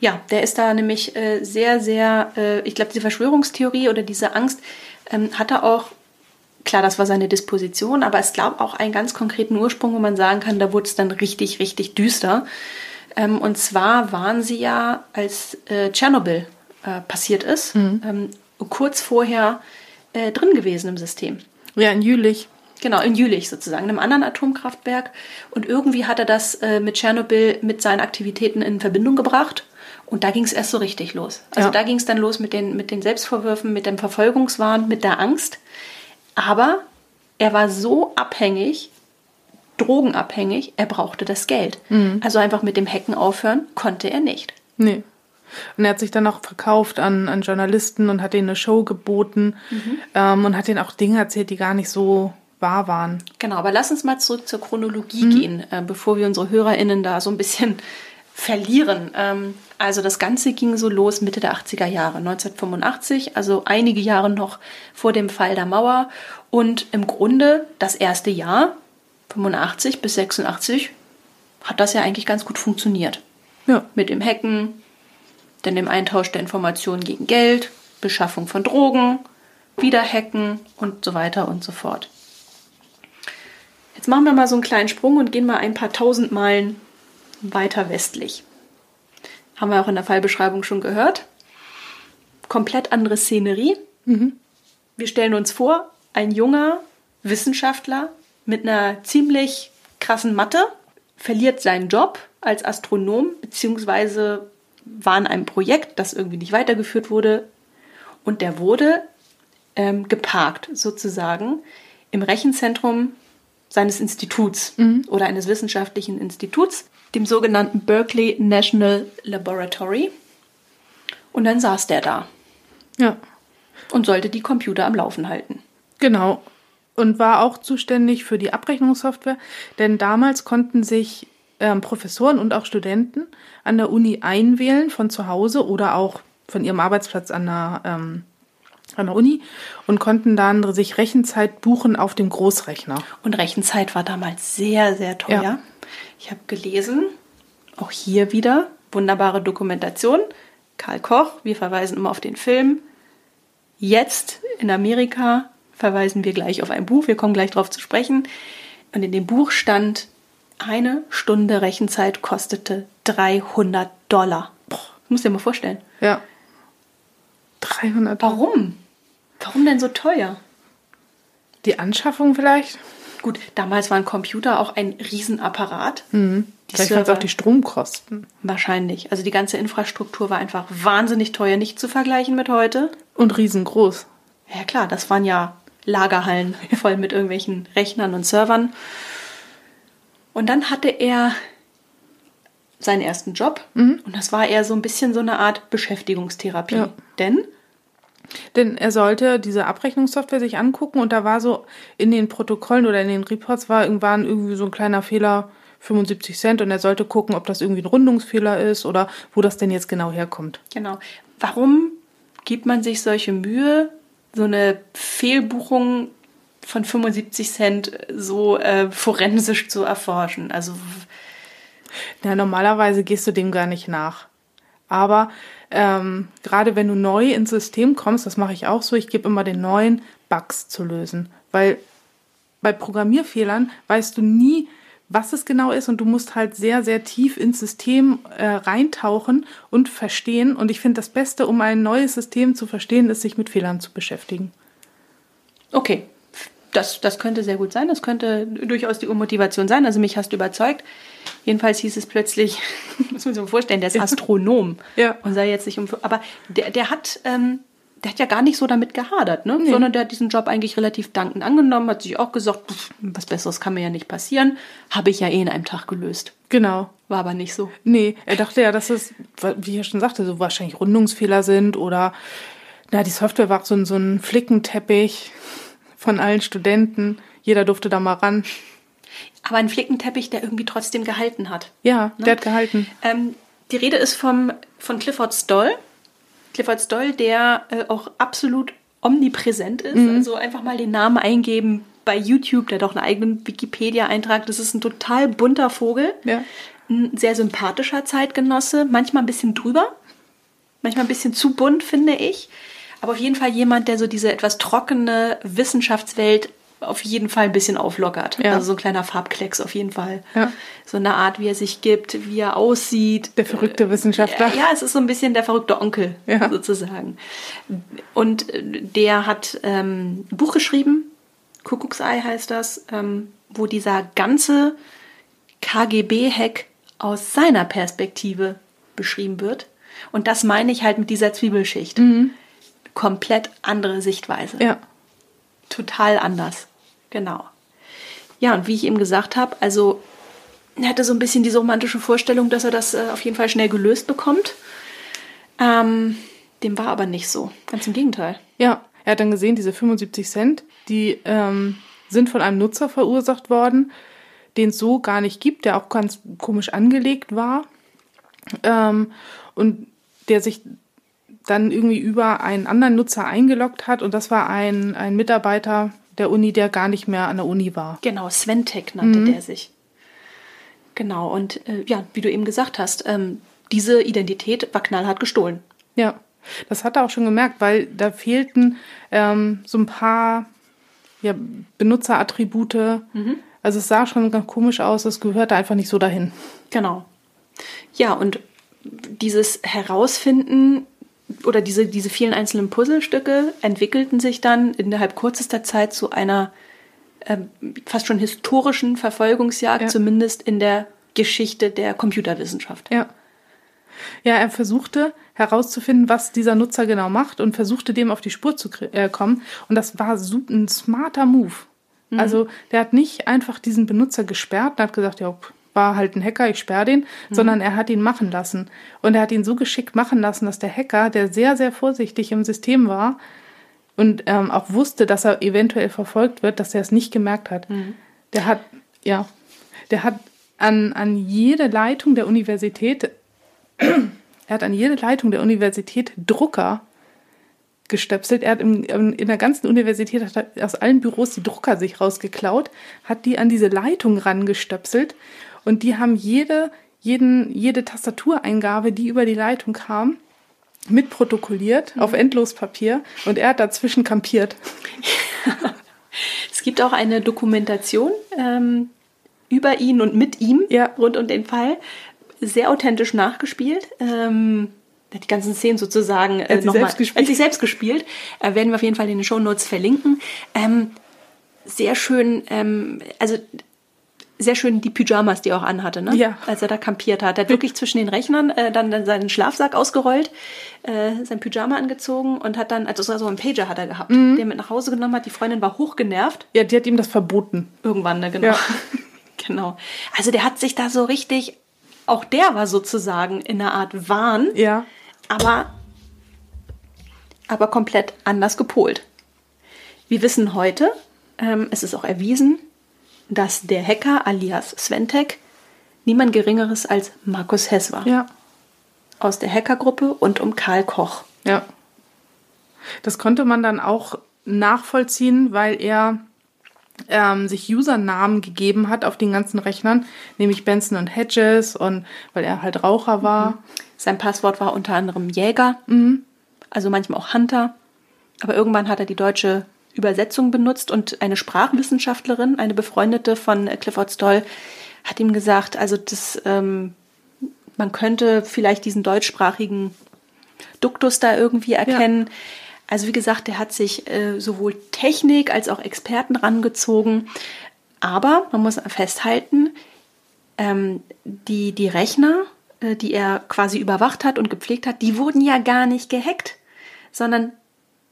Ja, der ist da nämlich äh, sehr, sehr, äh, ich glaube, diese Verschwörungstheorie oder diese Angst ähm, hat er auch, klar, das war seine Disposition, aber es gab auch einen ganz konkreten Ursprung, wo man sagen kann, da wurde es dann richtig, richtig düster. Ähm, und zwar waren sie ja, als äh, Tschernobyl äh, passiert ist, ähm, kurz vorher äh, drin gewesen im System. Ja, in Jülich. Genau, in Jülich sozusagen, in einem anderen Atomkraftwerk. Und irgendwie hat er das äh, mit Tschernobyl mit seinen Aktivitäten in Verbindung gebracht. Und da ging es erst so richtig los. Also Ja. da ging es dann los mit den, mit den Selbstvorwürfen, mit dem Verfolgungswahn, mit der Angst. Aber er war so abhängig, drogenabhängig, er brauchte das Geld. Also einfach mit dem Hacken aufhören konnte er nicht. Nee. Und er hat sich dann auch verkauft an, an Journalisten und hat denen eine Show geboten ähm, und hat denen auch Dinge erzählt, die gar nicht so wahr waren. Genau, aber lass uns mal zurück zur Chronologie gehen, äh, bevor wir unsere HörerInnen da so ein bisschen verlieren. Ähm, also das Ganze ging so los Mitte der 80er Jahre, 1985, also einige Jahre noch vor dem Fall der Mauer. Und im Grunde das erste Jahr, 85 bis 86, hat das ja eigentlich ganz gut funktioniert. Ja. Mit dem Hacken, dann dem Eintausch der Informationen gegen Geld, Beschaffung von Drogen, wieder hacken und so weiter und so fort. Jetzt machen wir mal so einen kleinen Sprung und gehen mal ein paar tausend Meilen weiter westlich. Haben wir auch in der Fallbeschreibung schon gehört. Komplett andere Szenerie. Wir stellen uns vor, ein junger Wissenschaftler mit einer ziemlich krassen Mathe verliert seinen Job als Astronom, beziehungsweise war in einem Projekt, das irgendwie nicht weitergeführt wurde. Und der wurde ähm, geparkt, sozusagen, im Rechenzentrum seines Instituts oder eines wissenschaftlichen Instituts, dem sogenannten Berkeley National Laboratory. Und dann saß der da Ja. und sollte die Computer am Laufen halten. Genau. Und war auch zuständig für die Abrechnungssoftware, denn damals konnten sich ähm, Professoren und auch Studenten an der Uni einwählen von zu Hause oder auch von ihrem Arbeitsplatz an der, ähm, an der Uni und konnten dann sich Rechenzeit buchen auf dem Großrechner. Und Rechenzeit war damals sehr, sehr teuer. Ja. Ich habe gelesen, auch hier wieder wunderbare Dokumentation. Karl Koch, wir verweisen immer auf den Film. Jetzt in Amerika verweisen wir gleich auf ein Buch. Wir kommen gleich darauf zu sprechen. Und in dem Buch stand, eine Stunde Rechenzeit kostete 300 Dollar. Boah, muss dir mal vorstellen. Ja. 300. Warum? Warum denn so teuer? Die Anschaffung vielleicht? Gut, damals waren Computer auch ein Riesenapparat. Die Vielleicht waren es auch die Stromkosten. Wahrscheinlich. Also die ganze Infrastruktur war einfach wahnsinnig teuer, nicht zu vergleichen mit heute. Und riesengroß. Ja klar, das waren ja Lagerhallen voll mit irgendwelchen Rechnern und Servern. Und dann hatte er seinen ersten Job. Und das war eher so ein bisschen so eine Art Beschäftigungstherapie. Ja. Denn Denn er sollte diese Abrechnungssoftware sich angucken und da war so in den Protokollen oder in den Reports war irgendwann irgendwie so ein kleiner Fehler, 75 Cent und er sollte gucken, ob das irgendwie ein Rundungsfehler ist oder wo das denn jetzt genau herkommt. Genau. Warum gibt man sich solche Mühe, so eine Fehlbuchung von 75 Cent so äh, forensisch zu erforschen? Also Na, normalerweise gehst du dem gar nicht nach. Aber ähm, gerade wenn du neu ins System kommst, das mache ich auch so, ich gebe immer den neuen Bugs zu lösen. Weil bei Programmierfehlern weißt du nie, was es genau ist und du musst halt sehr, sehr tief ins System äh, reintauchen und verstehen. Und ich finde, das Beste, um ein neues System zu verstehen, ist, sich mit Fehlern zu beschäftigen. Okay, das, das könnte sehr gut sein. Das könnte durchaus die Motivation sein. Also mich hast du überzeugt. Jedenfalls hieß es plötzlich, muss man sich mal vorstellen, der ist Astronom Ja. und sei jetzt nicht um. Aber der, der hat, ähm, der hat ja gar nicht so damit gehadert, ne? Sondern der hat diesen Job eigentlich relativ dankend angenommen, hat sich auch gesagt, pff, was Besseres kann mir ja nicht passieren. Habe ich ja eh in einem Tag gelöst. Genau. War aber nicht so. Nee, er dachte ja, dass es, wie er schon sagte, so wahrscheinlich Rundungsfehler sind oder na, die Software war so ein, so ein Flickenteppich von allen Studenten. Jeder durfte da mal ran. Aber ein Flickenteppich, der irgendwie trotzdem gehalten hat. Ja, der hat gehalten. Ähm, die Rede ist vom, von Clifford Stoll. Clifford Stoll, der äh, auch absolut omnipräsent ist. Also einfach mal den Namen eingeben bei YouTube, der hat auch einen eigenen Wikipedia-Eintrag. Das ist ein total bunter Vogel. Ja. Ein sehr sympathischer Zeitgenosse, manchmal ein bisschen drüber, manchmal ein bisschen zu bunt, finde ich. Aber auf jeden Fall jemand, der so diese etwas trockene Wissenschaftswelt auf jeden Fall ein bisschen auflockert. Ja. Also so ein kleiner Farbklecks auf jeden Fall. Ja. So eine Art, wie er sich gibt, wie er aussieht. Der verrückte Wissenschaftler. Ja, es ist so ein bisschen der verrückte Onkel Ja. sozusagen. Und äh, der hat ähm, ein Buch geschrieben, Kuckucksei heißt das, ähm, wo dieser ganze KGB-Hack aus seiner Perspektive beschrieben wird. Und das meine ich halt mit dieser Zwiebelschicht. Komplett andere Sichtweise Ja. total anders. Genau. Ja, und wie ich eben gesagt habe, also er hatte so ein bisschen diese romantische Vorstellung, dass er das äh, auf jeden Fall schnell gelöst bekommt. Ähm, dem war aber nicht so. Ganz im Gegenteil. Ja, er hat dann gesehen, diese 75 Cent, die ähm, sind von einem Nutzer verursacht worden, den es so gar nicht gibt, der auch ganz komisch angelegt war ähm, und der sich dann irgendwie über einen anderen Nutzer eingeloggt hat und das war ein, ein Mitarbeiter der Uni, der gar nicht mehr an der Uni war. Genau, Sventech nannte der sich. Genau, und äh, ja, wie du eben gesagt hast, ähm, diese Identität war knallhart gestohlen. Ja, das hat er auch schon gemerkt, weil da fehlten ähm, so ein paar ja, Benutzerattribute. Also es sah schon ganz komisch aus, es gehörte einfach nicht so dahin. Genau. Ja, und dieses Herausfinden oder diese, diese vielen einzelnen Puzzlestücke entwickelten sich dann innerhalb kürzester Zeit zu einer ähm, fast schon historischen Verfolgungsjagd, Ja. zumindest in der Geschichte der Computerwissenschaft. Ja. Ja, er versuchte herauszufinden, was dieser Nutzer genau macht und versuchte dem auf die Spur zu äh, kommen. Und das war ein smarter Move. Also der hat nicht einfach diesen Benutzer gesperrt und hat gesagt, ja, pff, war halt ein Hacker, ich sperre den, sondern er hat ihn machen lassen. Und er hat ihn so geschickt machen lassen, dass der Hacker, der sehr, sehr vorsichtig im System war und ähm, auch wusste, dass er eventuell verfolgt wird, dass er es nicht gemerkt hat. Der hat, ja, der hat an, an jede Leitung der Universität er hat an jede Leitung der Universität Drucker gestöpselt. Er hat im, im, in der ganzen Universität hat er aus allen Büros die Drucker sich rausgeklaut, hat die an diese Leitung rangestöpselt und die haben jede, jeden, jede Tastatureingabe, die über die Leitung kam, mitprotokolliert auf Endlospapier und er hat dazwischen kampiert. Es gibt auch eine Dokumentation ähm, über ihn und mit ihm Ja. rund um den Fall. Sehr authentisch nachgespielt. Ähm, er hat die ganzen Szenen sozusagen äh, hat sie noch mal- selbst gespielt. hat sich selbst gespielt. Äh, werden wir auf jeden Fall in den Shownotes verlinken. Ähm, sehr schön, ähm, also sehr schön die Pyjamas, die er auch anhatte, ne? Ja. als er da kampiert hat. Er hat wirklich zwischen den Rechnern äh, dann, dann seinen Schlafsack ausgerollt, äh, sein Pyjama angezogen und hat dann, also so einen Pager hat er gehabt, Mhm. den er mit nach Hause genommen hat. Die Freundin war hochgenervt. Ja, die hat ihm das verboten. Irgendwann, ne, genau. Ja. genau. Also der hat sich da so richtig auch der war sozusagen in einer Art Wahn, Ja. aber, aber komplett anders gepolt. Wir wissen heute, ähm, es ist auch erwiesen, dass der Hacker alias Sventek niemand Geringeres als Markus Hess war. Ja. Aus der Hackergruppe und um Karl Koch. Ja. Das konnte man dann auch nachvollziehen, weil er ähm, sich Usernamen gegeben hat auf den ganzen Rechnern, nämlich Benson und Hedges und weil er halt Raucher war. Sein Passwort war unter anderem Jäger, also manchmal auch Hunter. Aber irgendwann hat er die deutsche Übersetzung benutzt und eine Sprachwissenschaftlerin, eine Befreundete von Clifford Stoll, hat ihm gesagt, also das, ähm, man könnte vielleicht diesen deutschsprachigen Duktus da irgendwie erkennen. Also wie gesagt, der hat sich äh, sowohl Technik als auch Experten rangezogen. Aber man muss festhalten, ähm, die, die Rechner, äh, die er quasi überwacht hat und gepflegt hat, die wurden ja gar nicht gehackt, sondern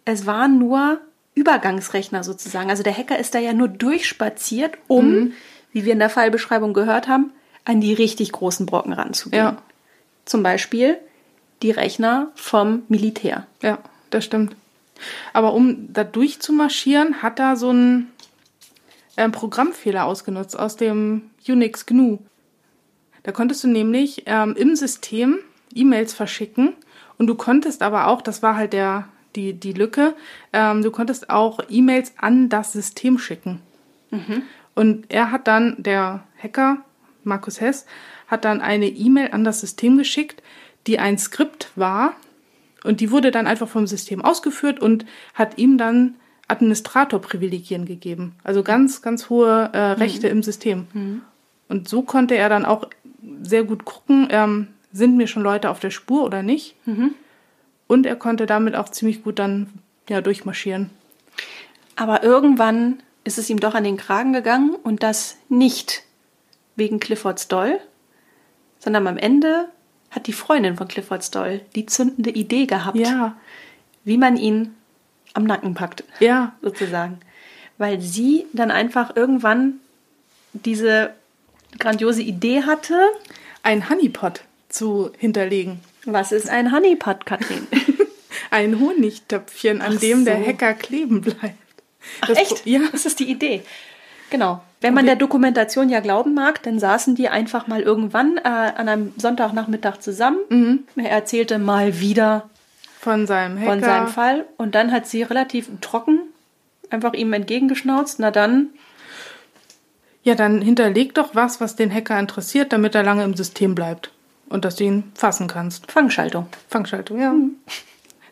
es waren nur Übergangsrechner sozusagen. Also der Hacker ist da ja nur durchspaziert, um, wie wir in der Fallbeschreibung gehört haben, an die richtig großen Brocken ranzugehen. Ja. Zum Beispiel die Rechner vom Militär. Ja, das stimmt. Aber um da durchzumarschieren, hat er so einen ähm, Programmfehler ausgenutzt aus dem Unix GNU. Da konntest du nämlich ähm, im System E-Mails verschicken und du konntest aber auch, das war halt der, die, die Lücke, ähm, du konntest auch E-Mails an das System schicken. Und er hat dann, der Hacker, Markus Hess, hat dann eine E-Mail an das System geschickt, die ein Skript war und die wurde dann einfach vom System ausgeführt und hat ihm dann Administratorprivilegien gegeben. Also ganz, ganz hohe äh, Rechte im System. Und so konnte er dann auch sehr gut gucken, ähm, sind mir schon Leute auf der Spur oder nicht. Und er konnte damit auch ziemlich gut dann ja, durchmarschieren. Aber irgendwann ist es ihm doch an den Kragen gegangen und das nicht wegen Clifford Stoll, sondern am Ende hat die Freundin von Clifford Stoll die zündende Idee gehabt, Ja, wie man ihn am Nacken packt, ja, sozusagen. Weil sie dann einfach irgendwann diese grandiose Idee hatte, ein Honeypot zu hinterlegen. Was ist ein Honeypot, Katrin? Ein Honigtöpfchen, an Ach dem der so. Hacker kleben bleibt. Ach, Das- echt? Ja. Das ist die Idee. Genau. Wenn man der Dokumentation ja glauben mag, dann saßen die einfach mal irgendwann äh, an einem Sonntagnachmittag zusammen. Er erzählte mal wieder Von seinem Hacker. von seinem Fall und dann hat sie relativ trocken einfach ihm entgegengeschnauzt. Na dann, Ja, dann hinterleg doch was, was den Hacker interessiert, damit er lange im System bleibt. Und dass du ihn fassen kannst. Fangschaltung. Fangschaltung, ja.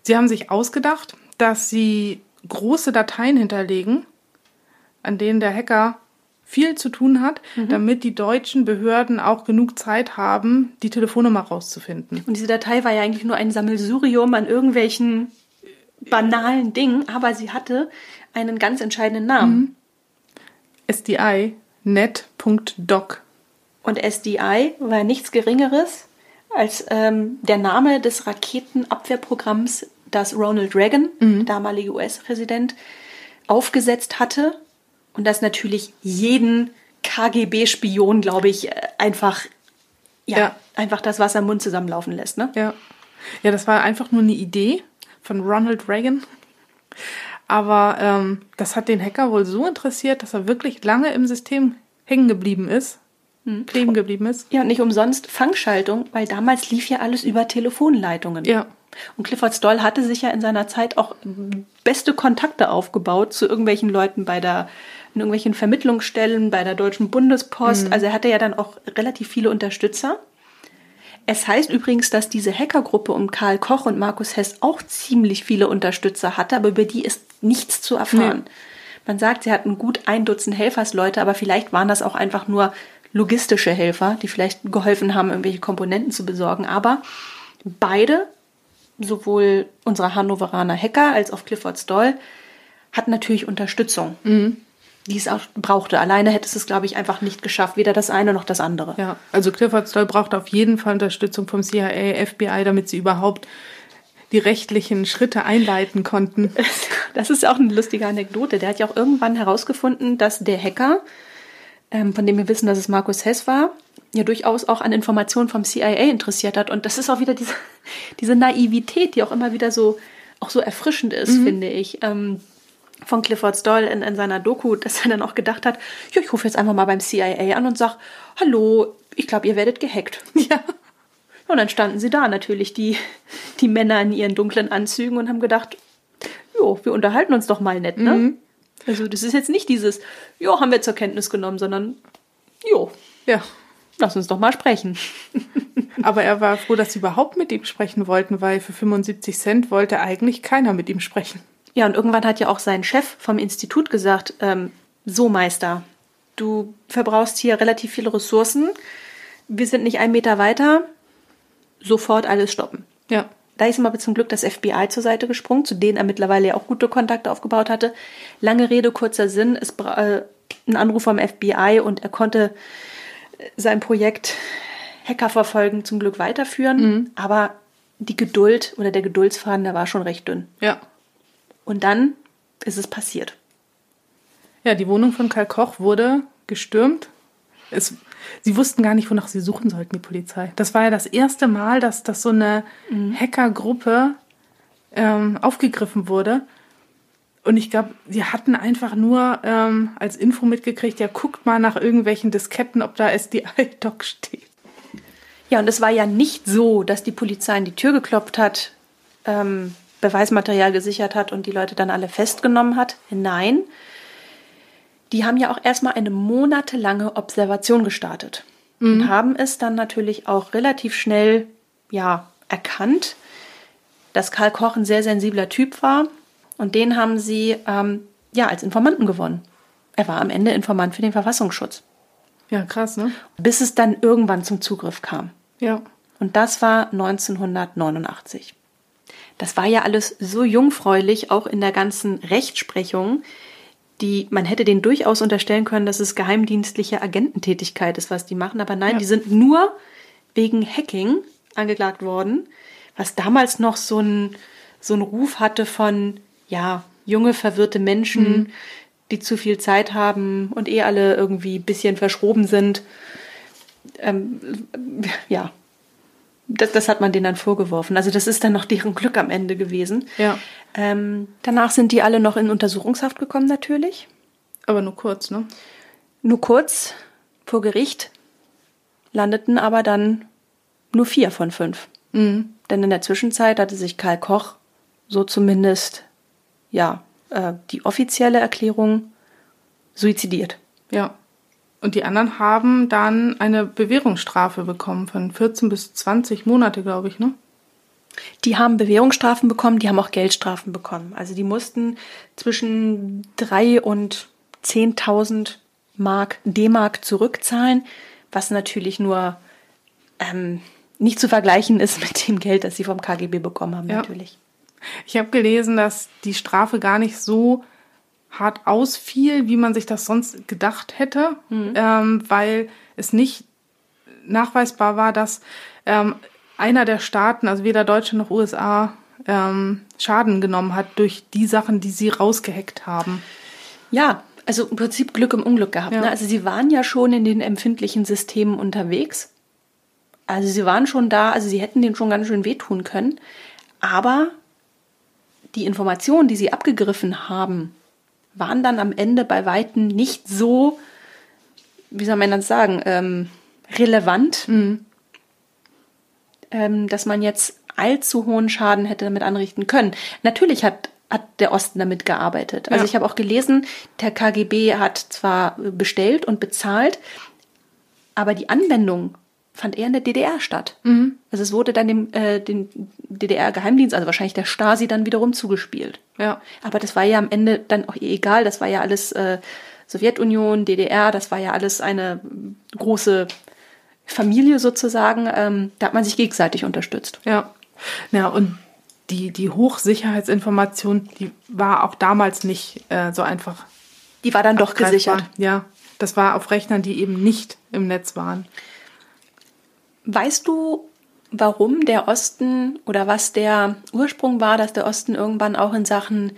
Sie haben sich ausgedacht, dass sie große Dateien hinterlegen, an denen der Hacker viel zu tun hat, damit die deutschen Behörden auch genug Zeit haben, die Telefonnummer rauszufinden. Und diese Datei war ja eigentlich nur ein Sammelsurium an irgendwelchen banalen Dingen, aber sie hatte einen ganz entscheidenden Namen. SDI net.doc. Und SDI war nichts Geringeres als ähm, der Name des Raketenabwehrprogramms, das Ronald Reagan, der damalige US-Präsident, aufgesetzt hatte und das natürlich jeden KGB-Spion, glaube ich, äh, einfach, ja, Ja. einfach das Wasser im Mund zusammenlaufen lässt. Ne? Ja. Ja, das war einfach nur eine Idee von Ronald Reagan. Aber ähm, das hat den Hacker wohl so interessiert, dass er wirklich lange im System hängen geblieben ist, kleben geblieben ist. Ja, und nicht umsonst Fangschaltung, weil damals lief ja alles über Telefonleitungen. Ja. Und Clifford Stoll hatte sich ja in seiner Zeit auch beste Kontakte aufgebaut zu irgendwelchen Leuten bei der, in irgendwelchen Vermittlungsstellen, bei der Deutschen Bundespost. Also er hatte ja dann auch relativ viele Unterstützer. Es heißt übrigens, dass diese Hackergruppe um Karl Koch und Markus Hess auch ziemlich viele Unterstützer hatte, aber über die ist nichts zu erfahren. Man sagt, sie hatten gut ein Dutzend Helfersleute, aber vielleicht waren das auch einfach nur logistische Helfer, die vielleicht geholfen haben, irgendwelche Komponenten zu besorgen. Aber beide, sowohl unsere Hannoveraner Hacker als auch Clifford Stoll, hatten natürlich Unterstützung, die es auch brauchte. Alleine hätte es es, glaube ich, einfach nicht geschafft, weder das eine noch das andere. Ja, also Clifford Stoll braucht auf jeden Fall Unterstützung vom CIA, FBI, damit sie überhaupt die rechtlichen Schritte einleiten konnten. Das ist auch eine lustige Anekdote. Der hat ja auch irgendwann herausgefunden, dass der Hacker, ähm, von dem wir wissen, dass es Markus Hess war, ja durchaus auch an Informationen vom CIA interessiert hat. Und das ist auch wieder diese, diese Naivität, die auch immer wieder so, auch so erfrischend ist, mhm. finde ich. Ähm, von Clifford Stoll in, in seiner Doku, dass er dann auch gedacht hat, ja, ich rufe jetzt einfach mal beim CIA an und sag, hallo, ich glaube, ihr werdet gehackt. Ja. Und dann standen sie da natürlich, die, die Männer in ihren dunklen Anzügen und haben gedacht, jo, wir unterhalten uns doch mal nett, ne? Mhm. Also das ist jetzt nicht dieses, jo, haben wir zur Kenntnis genommen, sondern, jo, ja, lass uns doch mal sprechen. Aber er war froh, dass sie überhaupt mit ihm sprechen wollten, weil für 75 Cent wollte eigentlich keiner mit ihm sprechen. Ja, und irgendwann hat ja auch sein Chef vom Institut gesagt, ähm, so Meister, du verbrauchst hier relativ viele Ressourcen, wir sind nicht einen Meter weiter, sofort alles stoppen. Ja. Da ist ihm aber zum Glück das FBI zur Seite gesprungen, zu denen er mittlerweile ja auch gute Kontakte aufgebaut hatte. Lange Rede, kurzer Sinn, es äh, ein Anruf vom FBI und er konnte äh, sein Projekt Hacker verfolgen zum Glück weiterführen. Mhm. Aber die Geduld oder der Geduldsfaden, der war schon recht dünn. Ja. Und dann ist es passiert. Ja, die Wohnung von Karl Koch wurde gestürmt. Es sie wussten gar nicht, wonach sie suchen sollten, die Polizei. Das war ja das erste Mal, dass, dass so eine mhm. Hackergruppe ähm, aufgegriffen wurde. Und ich glaube, sie hatten einfach nur ähm, als Info mitgekriegt, ja, guckt mal nach irgendwelchen Disketten, ob da SDI-Doc steht. Ja, und es war ja nicht so, dass die Polizei an die Tür geklopft hat, ähm, Beweismaterial gesichert hat und die Leute dann alle festgenommen hat. Nein, die haben ja auch erstmal eine monatelange Observation gestartet mhm. und haben es dann natürlich auch relativ schnell ja, erkannt, dass Karl Koch ein sehr sensibler Typ war und den haben sie ähm, ja als Informanten gewonnen. Er war am Ende Informant für den Verfassungsschutz. Ja, krass, ne? Bis es dann irgendwann zum Zugriff kam. Ja. Und das war 1989. Das war ja alles so jungfräulich, auch in der ganzen Rechtsprechung, die, man hätte denen durchaus unterstellen können, dass es geheimdienstliche Agententätigkeit ist, was die machen, aber nein, ja. die sind nur wegen Hacking angeklagt worden, was damals noch so ein, so ein Ruf hatte von, ja, junge, verwirrte Menschen, mhm. die zu viel Zeit haben und eh alle irgendwie ein bisschen verschroben sind. Ähm, ja, das, das hat man denen dann vorgeworfen. Also das ist dann noch deren Glück am Ende gewesen. Ja. Ähm, danach sind die alle noch in Untersuchungshaft gekommen natürlich. Aber nur kurz, ne? Nur kurz vor Gericht landeten aber dann nur vier von fünf. Mhm. Denn in der Zwischenzeit hatte sich Karl Koch so zumindest ja äh, die offizielle Erklärung suizidiert. Ja. Und die anderen haben dann eine Bewährungsstrafe bekommen von 14 bis 20 Monate, glaube ich, ne? Die haben Bewährungsstrafen bekommen, die haben auch Geldstrafen bekommen. Also die mussten zwischen 3 und 10.000 Mark, D-Mark zurückzahlen, was natürlich nur ähm, nicht zu vergleichen ist mit dem Geld, das sie vom KGB bekommen haben, ja. natürlich. Ich habe gelesen, dass die Strafe gar nicht so hart ausfiel, wie man sich das sonst gedacht hätte, mhm. ähm, weil es nicht nachweisbar war, dass ähm, einer der Staaten, also weder Deutschland noch USA, ähm, Schaden genommen hat durch die Sachen, die sie rausgeheckt haben. Ja, also im Prinzip Glück im Unglück gehabt. Ja. Ne? Also sie waren ja schon in den empfindlichen Systemen unterwegs. Also sie waren schon da, also sie hätten denen schon ganz schön wehtun können. Aber die Informationen, die sie abgegriffen haben, waren dann am Ende bei Weitem nicht so, wie soll man das sagen, ähm, relevant, mhm. ähm, dass man jetzt allzu hohen Schaden hätte damit anrichten können. Natürlich hat hat der Osten damit gearbeitet. Also ja. ich habe auch gelesen, der KGB hat zwar bestellt und bezahlt, aber die Anwendung fand eher in der DDR statt. Mhm. Also es wurde dann dem äh, den DDR-Geheimdienst, also wahrscheinlich der Stasi, dann wiederum zugespielt. Ja. Aber das war ja am Ende dann auch egal. Das war ja alles äh, Sowjetunion, DDR. Das war ja alles eine große Familie sozusagen. Ähm, da hat man sich gegenseitig unterstützt. Ja. Ja und die die Hochsicherheitsinformation, die war auch damals nicht äh, so einfach. Die war dann doch gesichert. Ja. Das war auf Rechnern, die eben nicht im Netz waren. Weißt du, warum der Osten oder was der Ursprung war, dass der Osten irgendwann auch in Sachen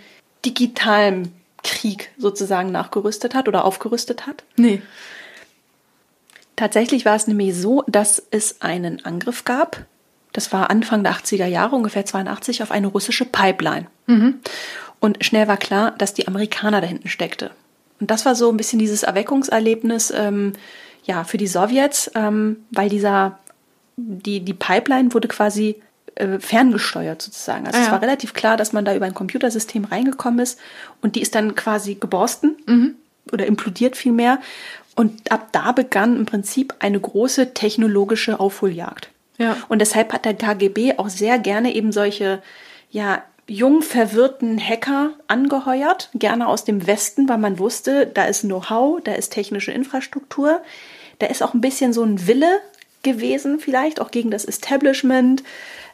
digitalem Krieg sozusagen nachgerüstet hat oder aufgerüstet hat? Nee. Tatsächlich war es nämlich so, dass es einen Angriff gab. Das war Anfang der 80er Jahre, ungefähr 82, auf eine russische Pipeline. Und schnell war klar, dass die Amerikaner dahinten steckte. Und das war so ein bisschen dieses Erweckungserlebnis ähm, ja, für die Sowjets, ähm, weil dieser, die, die Pipeline wurde quasi äh, ferngesteuert sozusagen. Also Ah, es ja. war relativ klar, dass man da über ein Computersystem reingekommen ist und die ist dann quasi geborsten oder implodiert vielmehr. Und ab da begann im Prinzip eine große technologische Aufholjagd. Ja. Und deshalb hat der KGB auch sehr gerne eben solche, ja, jung verwirrten Hacker angeheuert, gerne aus dem Westen, weil man wusste, da ist Know-how, da ist technische Infrastruktur, da ist auch ein bisschen so ein Wille gewesen, vielleicht auch gegen das Establishment.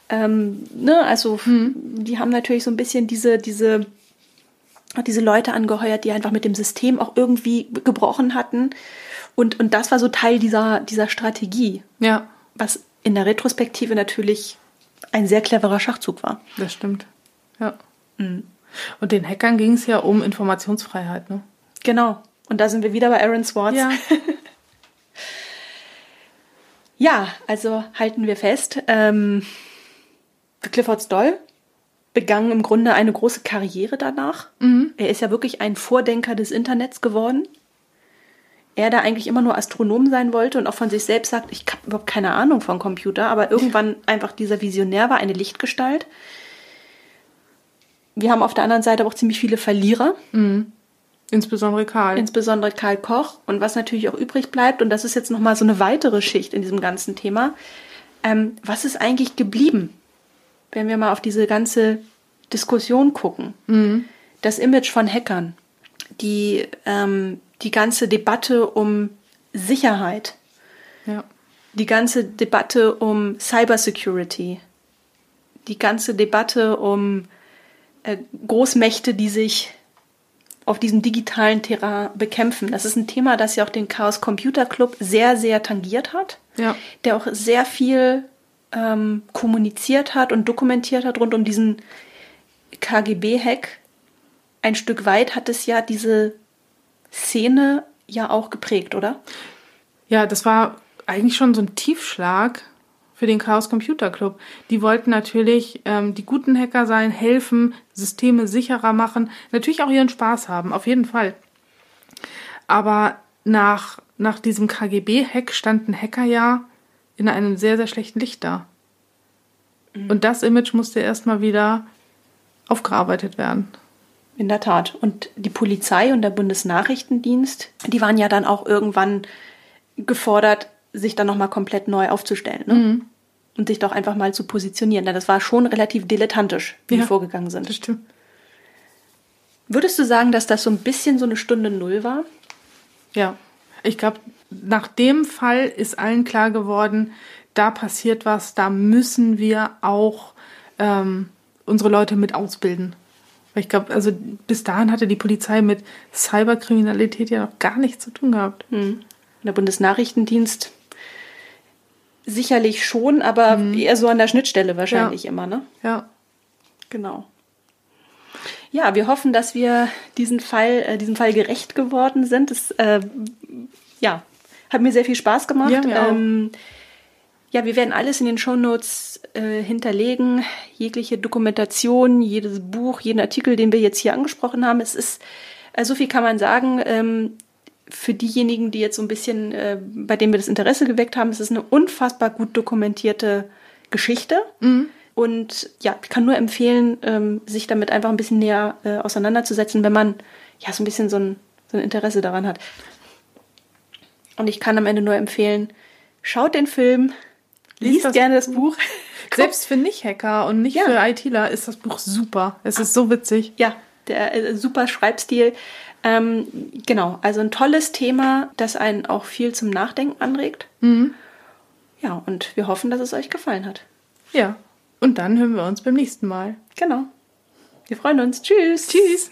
Ähm, ne, also die haben natürlich so ein bisschen diese, diese, diese Leute angeheuert, die einfach mit dem System auch irgendwie gebrochen hatten. Und, und das war so Teil dieser, dieser Strategie Ja, was in der Retrospektive natürlich ein sehr cleverer Schachzug war. das stimmt. Ja. Und den Hackern ging es ja um Informationsfreiheit, ne? Genau. Und da sind wir wieder bei Aaron Swartz. Ja. Ja, also halten wir fest, ähm, Clifford Stoll begann im Grunde eine große Karriere danach. Er ist ja wirklich ein Vordenker des Internets geworden. Er, der eigentlich immer nur Astronom sein wollte und auch von sich selbst sagt, ich habe überhaupt keine Ahnung von Computer, aber irgendwann einfach dieser Visionär war, eine Lichtgestalt. Wir haben auf der anderen Seite aber auch ziemlich viele Verlierer. Insbesondere Karl. insbesondere Karl Koch. Und was natürlich auch übrig bleibt, und das ist jetzt nochmal so eine weitere Schicht in diesem ganzen Thema, ähm, was ist eigentlich geblieben, wenn wir mal auf diese ganze Diskussion gucken? Das Image von Hackern, die, ähm, die ganze Debatte um Sicherheit, ja. die ganze Debatte um Cybersecurity, die ganze Debatte um äh, Großmächte, die sich auf diesem digitalen Terrain bekämpfen. Das ist ein Thema, das ja auch den Chaos Computer Club sehr, sehr tangiert hat, Ja. der auch sehr viel ähm, kommuniziert hat und dokumentiert hat rund um diesen KGB-Hack. Ein Stück weit hat es ja diese Szene ja auch geprägt, oder? Ja, das war eigentlich schon so ein Tiefschlag für den Chaos Computer Club. Die wollten natürlich ähm, die guten Hacker sein, helfen, Systeme sicherer machen, natürlich auch ihren Spaß haben, auf jeden Fall. Aber nach, nach diesem KGB-Hack standen Hacker ja in einem sehr, sehr schlechten Licht da. Und das Image musste erstmal wieder aufgearbeitet werden. In der Tat. Und die Polizei und der Bundesnachrichtendienst, die waren ja dann auch irgendwann gefordert, sich dann nochmal komplett neu aufzustellen. Ne? Und sich doch einfach mal zu positionieren. Denn das war schon relativ dilettantisch, wie Ja. die vorgegangen sind. Das stimmt. Würdest du sagen, dass das so ein bisschen so eine Stunde Null war? Ja, ich glaube, nach dem Fall ist allen klar geworden, da passiert was, da müssen wir auch ähm, unsere Leute mit ausbilden. Weil ich glaube, also bis dahin hatte die Polizei mit Cyberkriminalität ja noch gar nichts zu tun gehabt. Der Bundesnachrichtendienst sicherlich schon, aber eher so an der Schnittstelle wahrscheinlich Ja. immer, ne? Ja, Genau. Ja, wir hoffen, dass wir diesen Fall, äh, diesem Fall gerecht geworden sind. Es, äh, ja, hat mir sehr viel Spaß gemacht. Ja, mir ähm, ja, wir werden alles in den Shownotes äh, hinterlegen. Jegliche Dokumentation, jedes Buch, jeden Artikel, den wir jetzt hier angesprochen haben. Es ist, äh, so viel kann man sagen, ähm, für diejenigen, die jetzt so ein bisschen, äh, bei denen wir das Interesse geweckt haben, es ist eine unfassbar gut dokumentierte Geschichte. Und ja, ich kann nur empfehlen, ähm, sich damit einfach ein bisschen näher äh, auseinanderzusetzen, wenn man ja so ein bisschen so ein, so ein Interesse daran hat. Und ich kann am Ende nur empfehlen, schaut den Film, Lies liest das gerne das Buch. selbst für Nicht-Hacker und nicht Ja. für ITler ist das Buch super. Es ist so witzig. Ja, der äh, super Schreibstil. Ähm, genau, also ein tolles Thema, das einen auch viel zum Nachdenken anregt. Ja, und wir hoffen, dass es euch gefallen hat. Ja, und dann hören wir uns beim nächsten Mal. Genau. Wir freuen uns. Tschüss. Tschüss.